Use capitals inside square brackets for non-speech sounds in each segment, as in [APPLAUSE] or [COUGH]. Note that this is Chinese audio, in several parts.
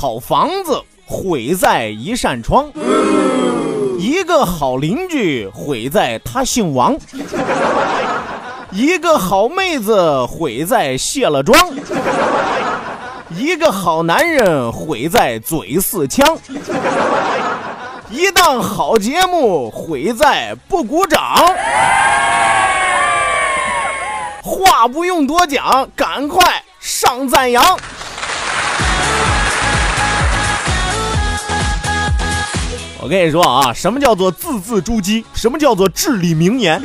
好房子毁在一扇窗，一个好邻居毁在他姓王，一个好妹子毁在卸了妆，一个好男人毁在嘴似枪，一档好节目毁在不鼓掌。话不用多讲，赶快上赞扬。我跟你说啊，什么叫做字字珠玑？什么叫做至理名言？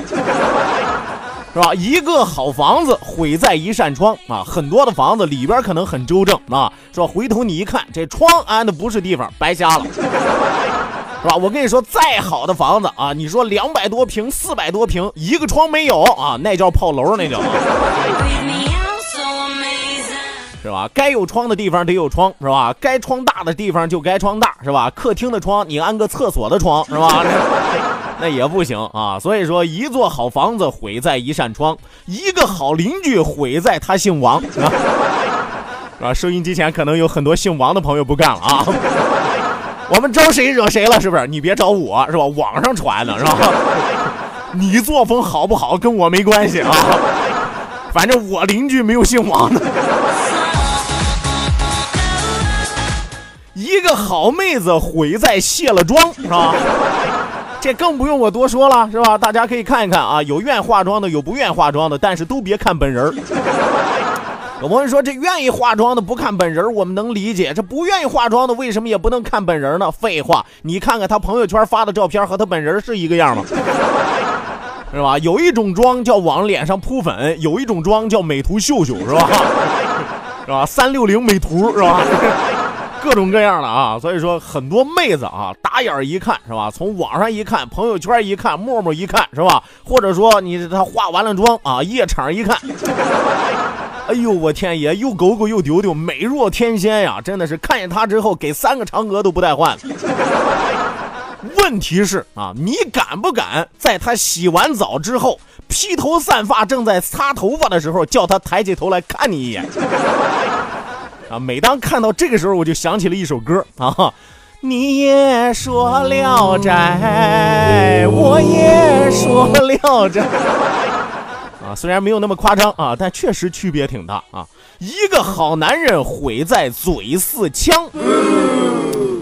是吧？一个好房子毁在一扇窗啊！很多的房子里边可能很周正啊，是吧？回头你一看，这窗安的不是地方，白瞎了，是吧？我跟你说，再好的房子啊，你说两百多平、四百多平，一个窗没有啊，那叫炮楼，那叫。[LAUGHS] 是吧？该有窗的地方得有窗，是吧？该窗大的地方就该窗大，是吧？客厅的窗你安个厕所的窗，是吧？[LAUGHS] 那也不行啊。所以说，一座好房子毁在一扇窗，一个好邻居毁在他姓王，是吧？[LAUGHS] 收音机前可能有很多姓王的朋友不干了啊。[LAUGHS] 我们招谁惹谁了？是不是？你别找我，是吧？网上传的是吧？你作风好不好跟我没关系啊。反正我邻居没有姓王的。一个好妹子毁在卸了妆，是吧？这更不用我多说了，是吧？大家可以看一看啊，有愿化妆的，有不愿化妆的，但是都别看本人。有朋友说，这愿意化妆的不看本人，我们能理解；这不愿意化妆的，为什么也不能看本人呢？废话，你看看他朋友圈发的照片和他本人是一个样吗？是吧？有一种妆叫往脸上扑粉，有一种妆叫美图秀秀，是吧？是吧？三六零美图是吧？各种各样的啊，所以说很多妹子啊，打眼儿一看是吧？从网上一看，朋友圈一看，陌陌一看是吧？或者说你她化完了妆啊，夜场一看，[LAUGHS] 哎呦我天爷，又狗狗又丢丢，美若天仙呀！真的是看见她之后，给三个嫦娥都不带换。问题是啊，你敢不敢在她洗完澡之后，披头散发，正在擦头发的时候，叫她抬起头来看你一眼？啊，每当看到这个时候，我就想起了一首歌啊。你也说聊斋，我也说聊斋。啊，虽然没有那么夸张啊，但确实区别挺大啊。一个好男人毁在嘴似枪。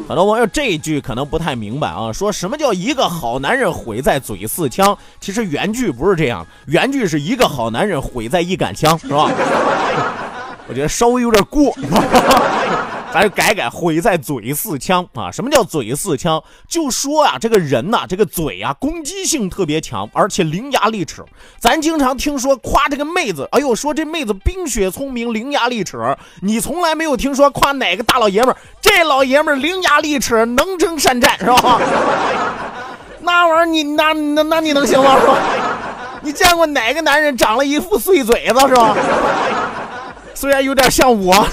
很多网友这一句可能不太明白啊，说什么叫一个好男人毁在嘴似枪？其实原句不是这样，原句是一个好男人毁在一杆枪，是吧？我觉得稍微有点过，[LAUGHS] 咱就改改，毁在嘴似枪啊！什么叫嘴似枪？就说啊，这个人呐、这个嘴啊，攻击性特别强，而且伶牙俐齿。咱经常听说夸这个妹子，哎呦，说这妹子冰雪聪明，伶牙俐齿。你从来没有听说夸哪个大老爷们儿，这老爷们儿伶牙俐齿，能征善战，是吧？[LAUGHS] 那玩意儿你那那那你能行吗？是吧？你见过哪个男人长了一副碎嘴子是吧？虽然有点像我，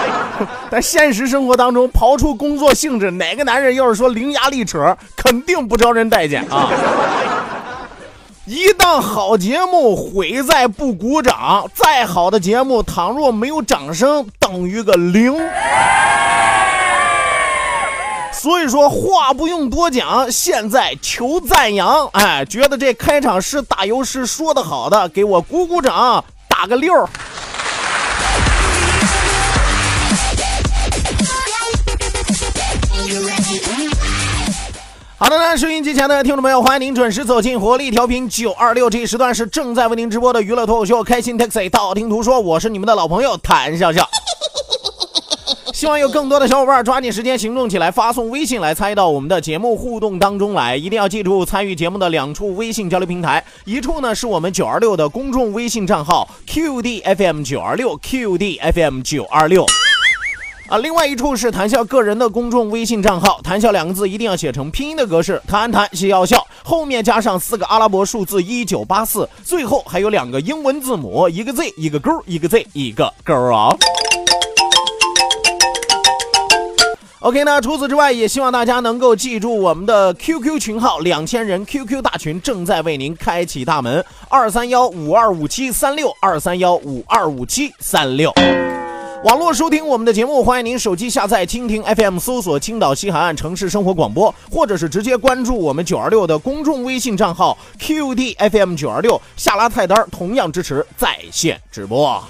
[LAUGHS] 但现实生活当中，刨出工作性质，哪个男人要是说伶牙俐齿，肯定不招人待见啊！一档好节目毁在不鼓掌，再好的节目倘若没有掌声，等于个零。所以说话不用多讲，现在求赞扬。哎，觉得这开场诗打油诗说的好的，给我鼓鼓掌，打个六。好的呢，收音机前的听众朋友，欢迎您准时走进活力调频九二六，这一时段是正在为您直播的娱乐脱口秀《开心 Taxi》，道听途说，我是你们的老朋友谭笑笑。[LAUGHS] 希望有更多的小伙伴抓紧时间行动起来，发送微信来参与到我们的节目互动当中来。一定要记住参与节目的两处微信交流平台，一处呢是我们九二六的公众微信账号 QDFM 九二六 QDFM 九二六。啊，另外一处是谈笑个人的公众微信账号，谈笑两个字一定要写成拼音的格式，谈谈笑笑，后面加上四个阿拉伯数字一九八四，最后还有两个英文字母，一个 Z 一个勾，一个 Z 一个勾啊。OK 那，除此之外，也希望大家能够记住我们的 QQ 群号，两千人 QQ 大群正在为您开启大门，二三幺五二五七三六二三幺五二五七三六。网络收听我们的节目，欢迎您手机下载蜻蜓 FM，搜索青岛西海岸城市生活广播，或者是直接关注我们九二六的公众微信账号 QDFM 九二六，下拉菜单同样支持在线直播。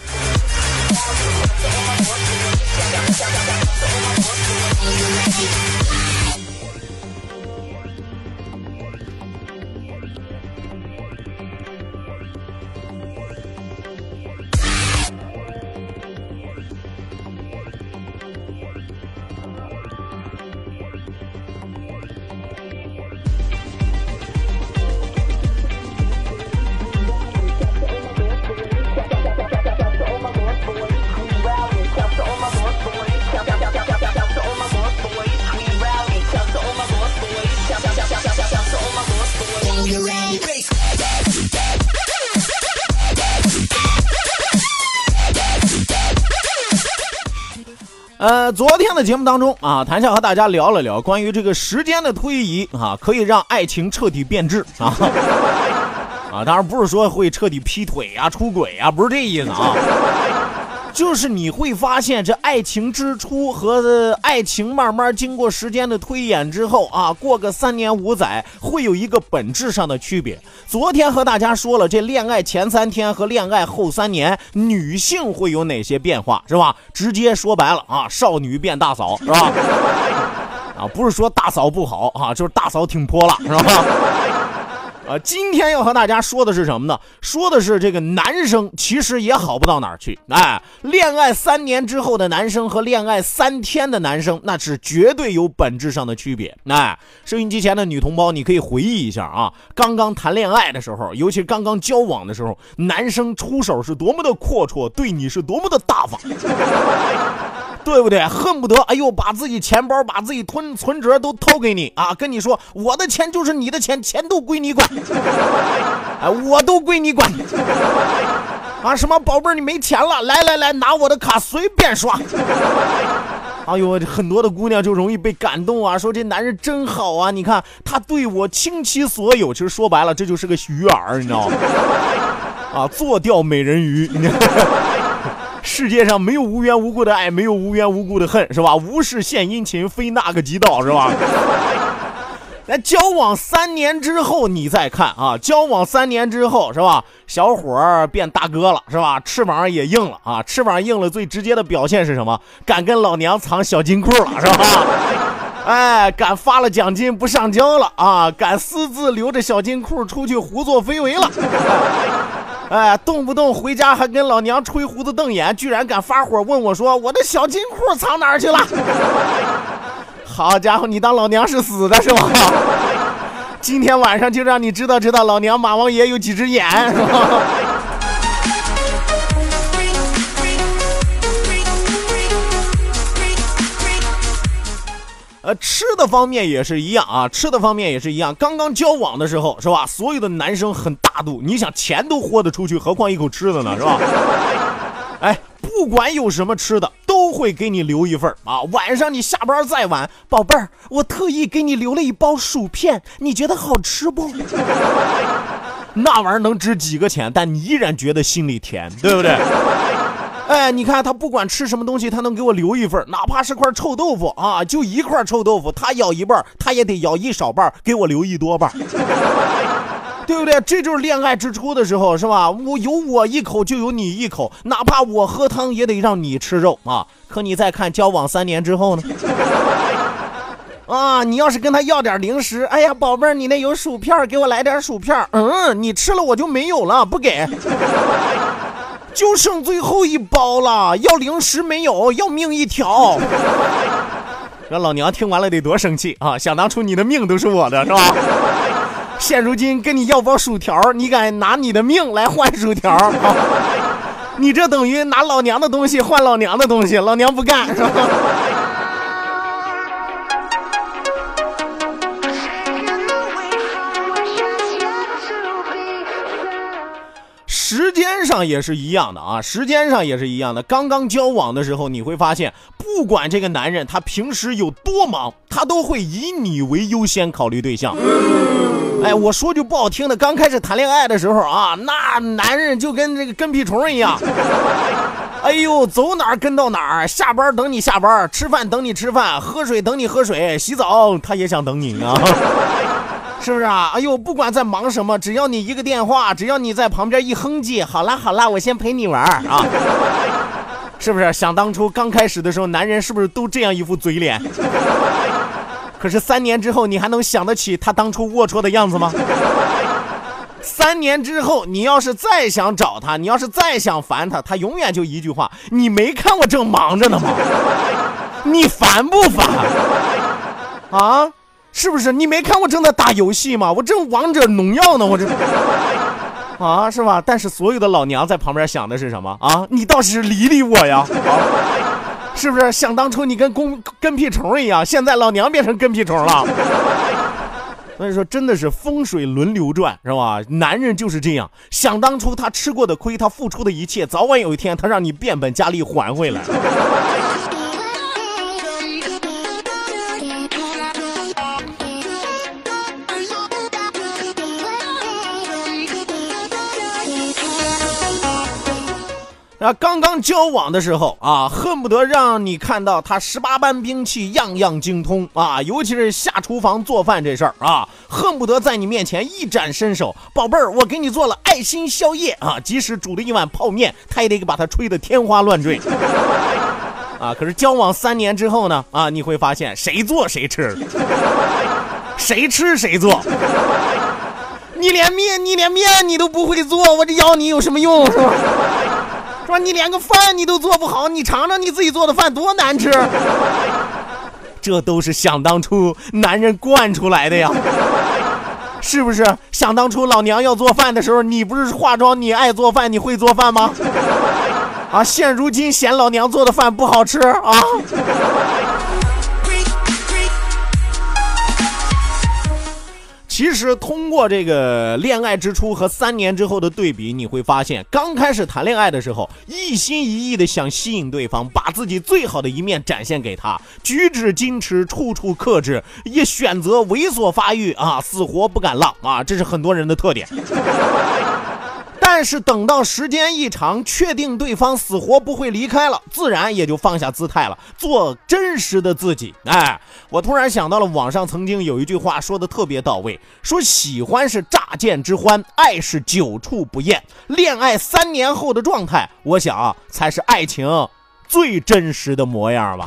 呃，昨天的节目当中啊，谭笑和大家聊了聊关于这个时间的推移啊，可以让爱情彻底变质啊 [LAUGHS] 啊，当然不是说会彻底劈腿啊、出轨啊，不是这意思啊。就是你会发现，这爱情之初和爱情慢慢经过时间的推演之后啊，过个三年五载，会有一个本质上的区别。昨天和大家说了，这恋爱前三天和恋爱后三年，女性会有哪些变化，是吧？直接说白了啊，少女变大嫂，是吧？啊，不是说大嫂不好啊，就是大嫂挺泼辣，是吧？呃，今天要和大家说的是什么呢？说的是这个男生其实也好不到哪儿去。哎，恋爱三年之后的男生和恋爱三天的男生，那是绝对有本质上的区别。哎，收音机前的女同胞，你可以回忆一下啊，刚刚谈恋爱的时候，尤其刚刚交往的时候，男生出手是多么的阔绰，对你是多么的大方。对不对？恨不得哎呦，把自己钱包、把自己存存折都掏给你啊！跟你说，我的钱就是你的钱，钱都归你管，[LAUGHS] 哎，我都归你管。啊，什么宝贝儿，你没钱了？来来来，拿我的卡随便刷。[LAUGHS] 哎呦，很多的姑娘就容易被感动啊，说这男人真好啊！你看他对我倾其所有，其实说白了，这就是个鱼饵，你知道吗？啊，做钓美人鱼。[LAUGHS] 世界上没有无缘无故的爱，没有无缘无故的恨，是吧？无事献殷勤，非那个即道，是吧？[LAUGHS] 那交往三年之后，你再看啊，交往三年之后，是吧？小伙儿变大哥了，是吧？翅膀也硬了啊！翅膀硬了，最直接的表现是什么？敢跟老娘藏小金库了，是吧？[LAUGHS] 哎，敢发了奖金不上交了啊！敢私自留着小金库出去胡作非为了。哎，动不动回家还跟老娘吹胡子瞪眼，居然敢发火问我说：“我的小金库藏哪儿去了？” [LAUGHS] 好家伙，你当老娘是死的是吧？[LAUGHS] 今天晚上就让你知道知道老娘马王爷有几只眼，是吧？呃，吃的方面也是一样啊，吃的方面也是一样。刚刚交往的时候，是吧？所有的男生很大度，你想钱都豁得出去，何况一口吃的呢，是吧？[LAUGHS] 哎，不管有什么吃的，都会给你留一份啊。晚上你下班再晚，宝贝儿，我特意给你留了一包薯片，你觉得好吃不？[LAUGHS] 那玩意儿能值几个钱？但你依然觉得心里甜，对不对？哎，你看他不管吃什么东西，他能给我留一份，哪怕是块臭豆腐啊，就一块臭豆腐，他咬一半，他也得咬一少半，给我留一多半，[LAUGHS] 对不对？这就是恋爱之初的时候，是吧？我有我一口就有你一口，哪怕我喝汤也得让你吃肉啊。可你再看交往三年之后呢？[LAUGHS] 啊，你要是跟他要点零食，哎呀，宝贝儿，你那有薯片，给我来点薯片。嗯，你吃了我就没有了，不给。就剩最后一包了，要零食没有，要命一条。[LAUGHS] 这老娘听完了得多生气啊！想当初你的命都是我的，是吧？[LAUGHS] 现如今跟你要包薯条，你敢拿你的命来换薯条？[LAUGHS] 你这等于拿老娘的东西换老娘的东西，老娘不干，是吧？上也是一样的啊，时间上也是一样的。刚刚交往的时候，你会发现，不管这个男人他平时有多忙，他都会以你为优先考虑对象。哎，我说句不好听的，刚开始谈恋爱的时候啊，那男人就跟这个跟屁虫一样。[LAUGHS] 哎呦，走哪儿跟到哪儿，下班等你下班，吃饭等你吃饭，喝水等你喝水，洗澡他也想等你啊。是不是啊？哎呦，不管在忙什么，只要你一个电话，只要你在旁边一哼唧，好啦好啦，我先陪你玩啊。[LAUGHS] 是不是？想当初刚开始的时候，男人是不是都这样一副嘴脸？[LAUGHS] 可是三年之后，你还能想得起他当初龌龊的样子吗？[LAUGHS] 三年之后，你要是再想找他，你要是再想烦他，他永远就一句话：你没看我正忙着呢吗？你烦不烦？啊？是不是你没看我正在打游戏吗？我正王者荣耀呢，我这 [LAUGHS] 啊是吧？但是所有的老娘在旁边想的是什么啊？你倒是理理我呀！是不是想当初你跟公跟屁虫一样，现在老娘变成跟屁虫了？所以说真的是风水轮流转，是吧？男人就是这样，想当初他吃过的亏，他付出的一切，早晚有一天他让你变本加厉还回来。啊，刚刚交往的时候啊，恨不得让你看到他十八般兵器样样精通啊，尤其是下厨房做饭这事儿啊，恨不得在你面前一展身手。宝贝儿，我给你做了爱心宵夜啊，即使煮了一碗泡面，他也得把它吹得天花乱坠。[LAUGHS] 啊，可是交往三年之后呢，啊，你会发现谁做谁吃，谁吃谁做。你连面，你连面你都不会做，我这要你有什么用？说？你连个饭你都做不好，你尝尝你自己做的饭多难吃。这都是想当初男人惯出来的呀，是不是？想当初老娘要做饭的时候，你不是化妆，你爱做饭，你会做饭吗？啊，现如今嫌老娘做的饭不好吃啊。其实通过这个恋爱之初和三年之后的对比，你会发现，刚开始谈恋爱的时候，一心一意的想吸引对方，把自己最好的一面展现给他，举止矜持，处处克制，也选择猥琐发育啊，死活不敢浪啊，这是很多人的特点。但是等到时间一长，确定对方死活不会离开了，自然也就放下姿态了，做真实的自己。哎，我突然想到了网上曾经有一句话说的特别到位，说喜欢是乍见之欢，爱是久处不厌。恋爱三年后的状态，我想，才是爱情最真实的模样吧。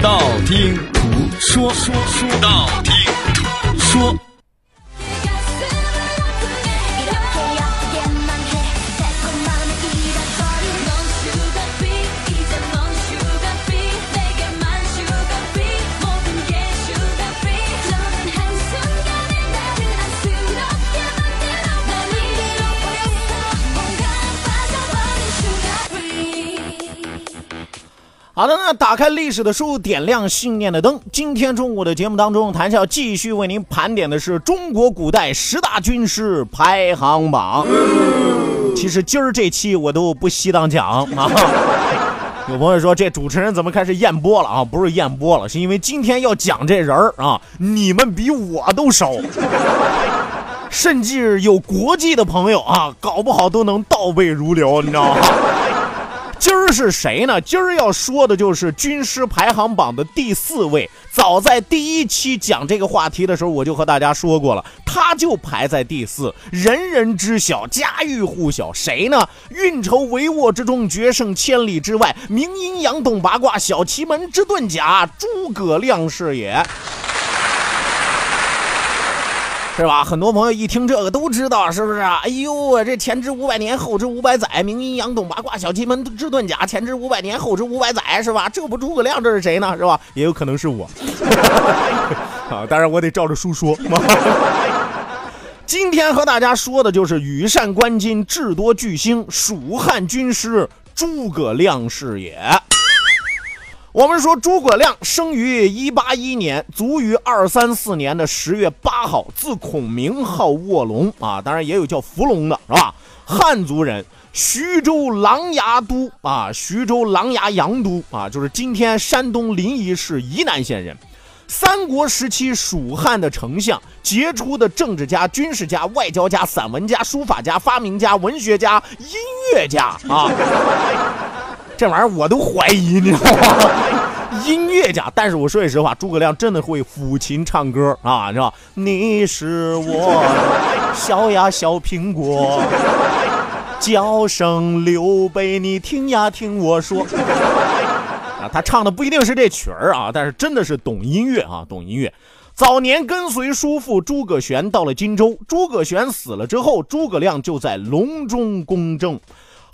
道听途说，说说道听途说。好的，那打开历史的书，点亮信念的灯。今天中午的节目当中，谭笑继续为您盘点的是中国古代十大军师排行榜。其实今儿这期我都不稀当讲啊。有朋友说这主持人怎么开始验播了啊？不是验播了，是因为今天要讲这人儿啊，你们比我都熟，甚至有国际的朋友啊，搞不好都能倒背如流，你知道吗？今儿是谁呢？今儿要说的就是军师排行榜的第四位。早在第一期讲这个话题的时候，我就和大家说过了，他就排在第四，人人知晓，家喻户晓。谁呢？运筹帷幄之中，决胜千里之外，明阴阳，懂八卦，小奇门之遁甲，诸葛亮是也。是吧？很多朋友一听这个都知道，是不是啊？哎呦，这前知五百年，后知五百载，明阴阳，懂八卦，小奇门之遁甲，前知五百年，后知五百载，是吧？这不诸葛亮，这是谁呢？是吧？也有可能是我。[LAUGHS] 啊，当然我得照着书说。[LAUGHS] 今天和大家说的就是羽扇纶巾，智多巨星，蜀汉军师诸葛亮是也。我们说诸葛亮生于一八一年，卒于二三四年的十月八号，字孔明，号卧龙啊，当然也有叫伏龙的，是吧？汉族人，徐州琅琊都啊，徐州琅琊阳都啊，就是今天山东临沂市沂南县人。三国时期蜀汉的丞相，杰出的政治家、军事家、外交家、散文家、书法家、发明家、文学家、音乐家啊。这玩意儿我都怀疑，你知道吗？[LAUGHS] 音乐家，但是我说句实话，诸葛亮真的会抚琴唱歌啊，是吧？你是我小呀小苹果，叫声刘备，你听呀听我说。[LAUGHS] 啊，他唱的不一定是这曲儿啊，但是真的是懂音乐啊，懂音乐。早年跟随叔父诸葛玄到了荆州，诸葛玄死了之后，诸葛亮就在隆中公正。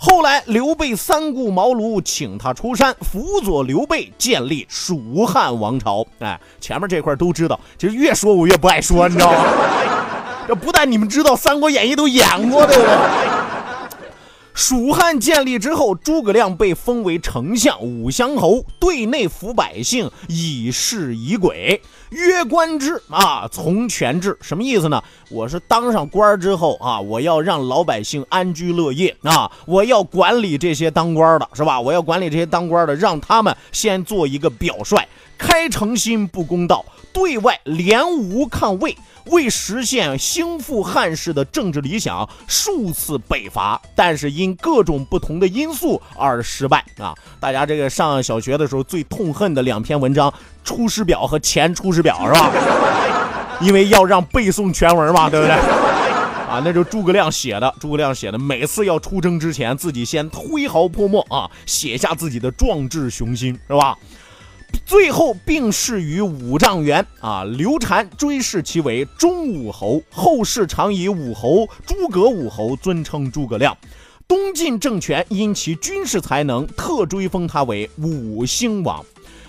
后来，刘备三顾茅庐，请他出山辅佐刘备建立蜀汉王朝。哎，前面这块都知道，其实越说我越不爱说，你知道吗？这不但你们知道，《三国演义》都演过，对不对？蜀汉建立之后，诸葛亮被封为丞相、武乡侯，对内服百姓，以示以鬼，曰官制啊，从权制，什么意思呢？我是当上官之后啊，我要让老百姓安居乐业啊，我要管理这些当官的，是吧？我要管理这些当官的，让他们先做一个表率，开诚心不公道，对外联吴抗魏。为实现兴复汉室的政治理想，数次北伐，但是因各种不同的因素而失败啊！大家这个上小学的时候最痛恨的两篇文章《出师表》和《前出师表》是吧？因为要让背诵全文嘛，对不对？啊，那就诸葛亮写的，诸葛亮写的，每次要出征之前，自己先挥毫泼墨啊，写下自己的壮志雄心，是吧？最后病逝于五丈原啊，刘禅追谥其为忠武侯，后世常以武侯诸葛武侯尊称诸葛亮。东晋政权因其军事才能，特追封他为武兴王。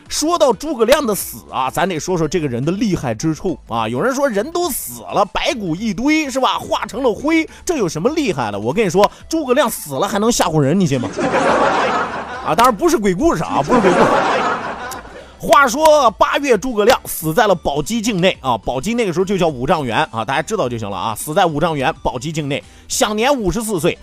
说到诸葛亮的死啊，咱得说说这个人的厉害之处啊。有人说人都死了，白骨一堆是吧？化成了灰，这有什么厉害的？我跟你说，诸葛亮死了还能吓唬人，你信吗？啊，当然不是鬼故事啊，不是鬼故事。话说八月，诸葛亮死在了宝鸡境内啊！宝鸡那个时候就叫五丈原啊，大家知道就行了啊！死在五丈原宝鸡境内，享年五十四岁。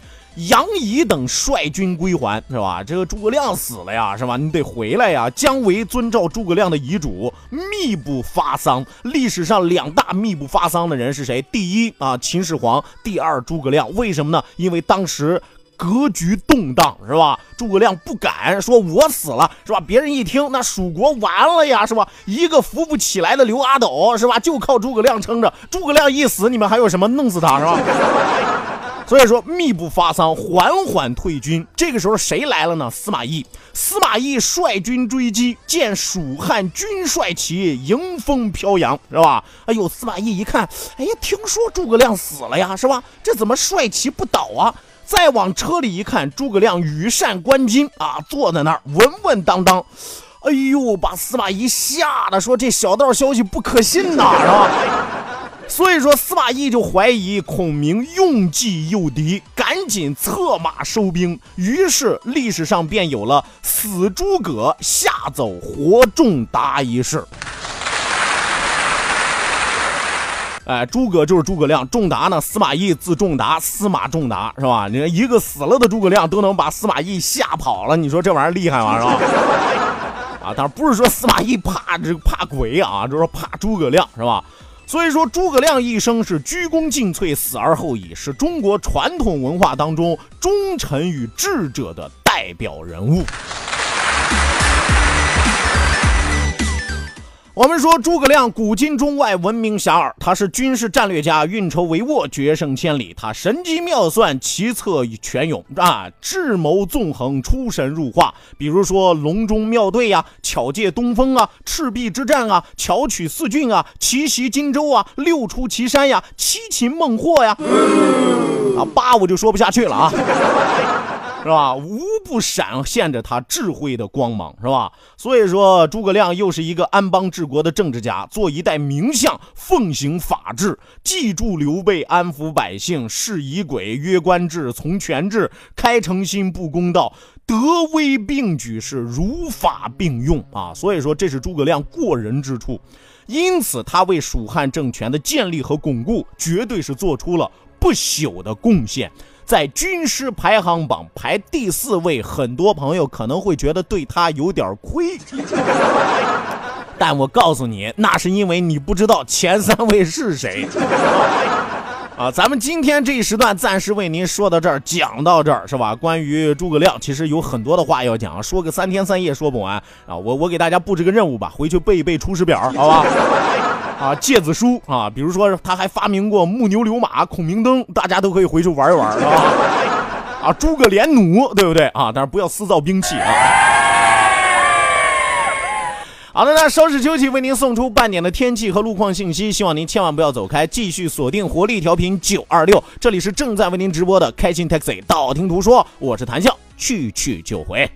杨仪等率军归还，是吧？这个诸葛亮死了呀，是吧？你得回来呀！姜维遵照诸葛亮的遗嘱，密不发丧。历史上两大密不发丧的人是谁？第一啊，秦始皇；第二，诸葛亮。为什么呢？因为当时。格局动荡是吧？诸葛亮不敢说我死了是吧？别人一听那蜀国完了呀是吧？一个扶不起来的刘阿斗是吧？就靠诸葛亮撑着。诸葛亮一死，你们还有什么？弄死他是吧？[LAUGHS] 所以说密不发丧，缓缓退军。这个时候谁来了呢？司马懿。司马懿率军追击，见蜀汉军帅旗迎风飘扬是吧？哎呦，司马懿一看，哎呀，听说诸葛亮死了呀是吧？这怎么帅旗不倒啊？再往车里一看，诸葛亮羽扇纶巾啊，坐在那儿稳稳当当。哎呦，把司马懿吓得说：“这小道消息不可信呐，是吧？”所以说司马懿就怀疑孔明用计诱敌，赶紧策马收兵。于是历史上便有了死诸葛吓走活仲达一事。哎，诸葛就是诸葛亮，仲达呢？司马懿字仲达，司马仲达是吧？你看一个死了的诸葛亮都能把司马懿吓跑了，你说这玩意儿厉害吗？是吧？啊，当然不是说司马懿怕这怕鬼啊，就是说怕诸葛亮是吧？所以说诸葛亮一生是鞠躬尽瘁，死而后已，是中国传统文化当中忠臣与智者的代表人物。我们说诸葛亮古今中外闻名遐迩，他是军事战略家，运筹帷幄，决胜千里。他神机妙算，奇策泉涌啊，智谋纵横，出神入化。比如说隆中妙对呀，巧借东风啊，赤壁之战啊，巧取四郡啊，奇袭荆州啊，六出祁山呀，七擒孟获呀，啊八我就说不下去了啊。是吧？无不闪现着他智慧的光芒，是吧？所以说，诸葛亮又是一个安邦治国的政治家，做一代名相，奉行法治，记住刘备，安抚百姓，是以鬼，约官制，从权制，开诚心，布公道，德威并举，是如法并用啊！所以说，这是诸葛亮过人之处，因此他为蜀汉政权的建立和巩固，绝对是做出了不朽的贡献。在军师排行榜排第四位，很多朋友可能会觉得对他有点亏，[LAUGHS] 但我告诉你，那是因为你不知道前三位是谁。[LAUGHS] 啊，咱们今天这一时段暂时为您说到这儿，讲到这儿是吧？关于诸葛亮，其实有很多的话要讲，说个三天三夜说不完啊！我我给大家布置个任务吧，回去背一背《出师表》，好吧？啊，诫子书啊，比如说他还发明过木牛流马、孔明灯，大家都可以回去玩一玩，啊？啊，诸葛连弩，对不对啊？但是不要私造兵器啊。好的，那稍事休息，为您送出半点的天气和路况信息，希望您千万不要走开，继续锁定活力调频九二六，这里是正在为您直播的开心 Taxi，道听途说，我是谭笑，去去就回。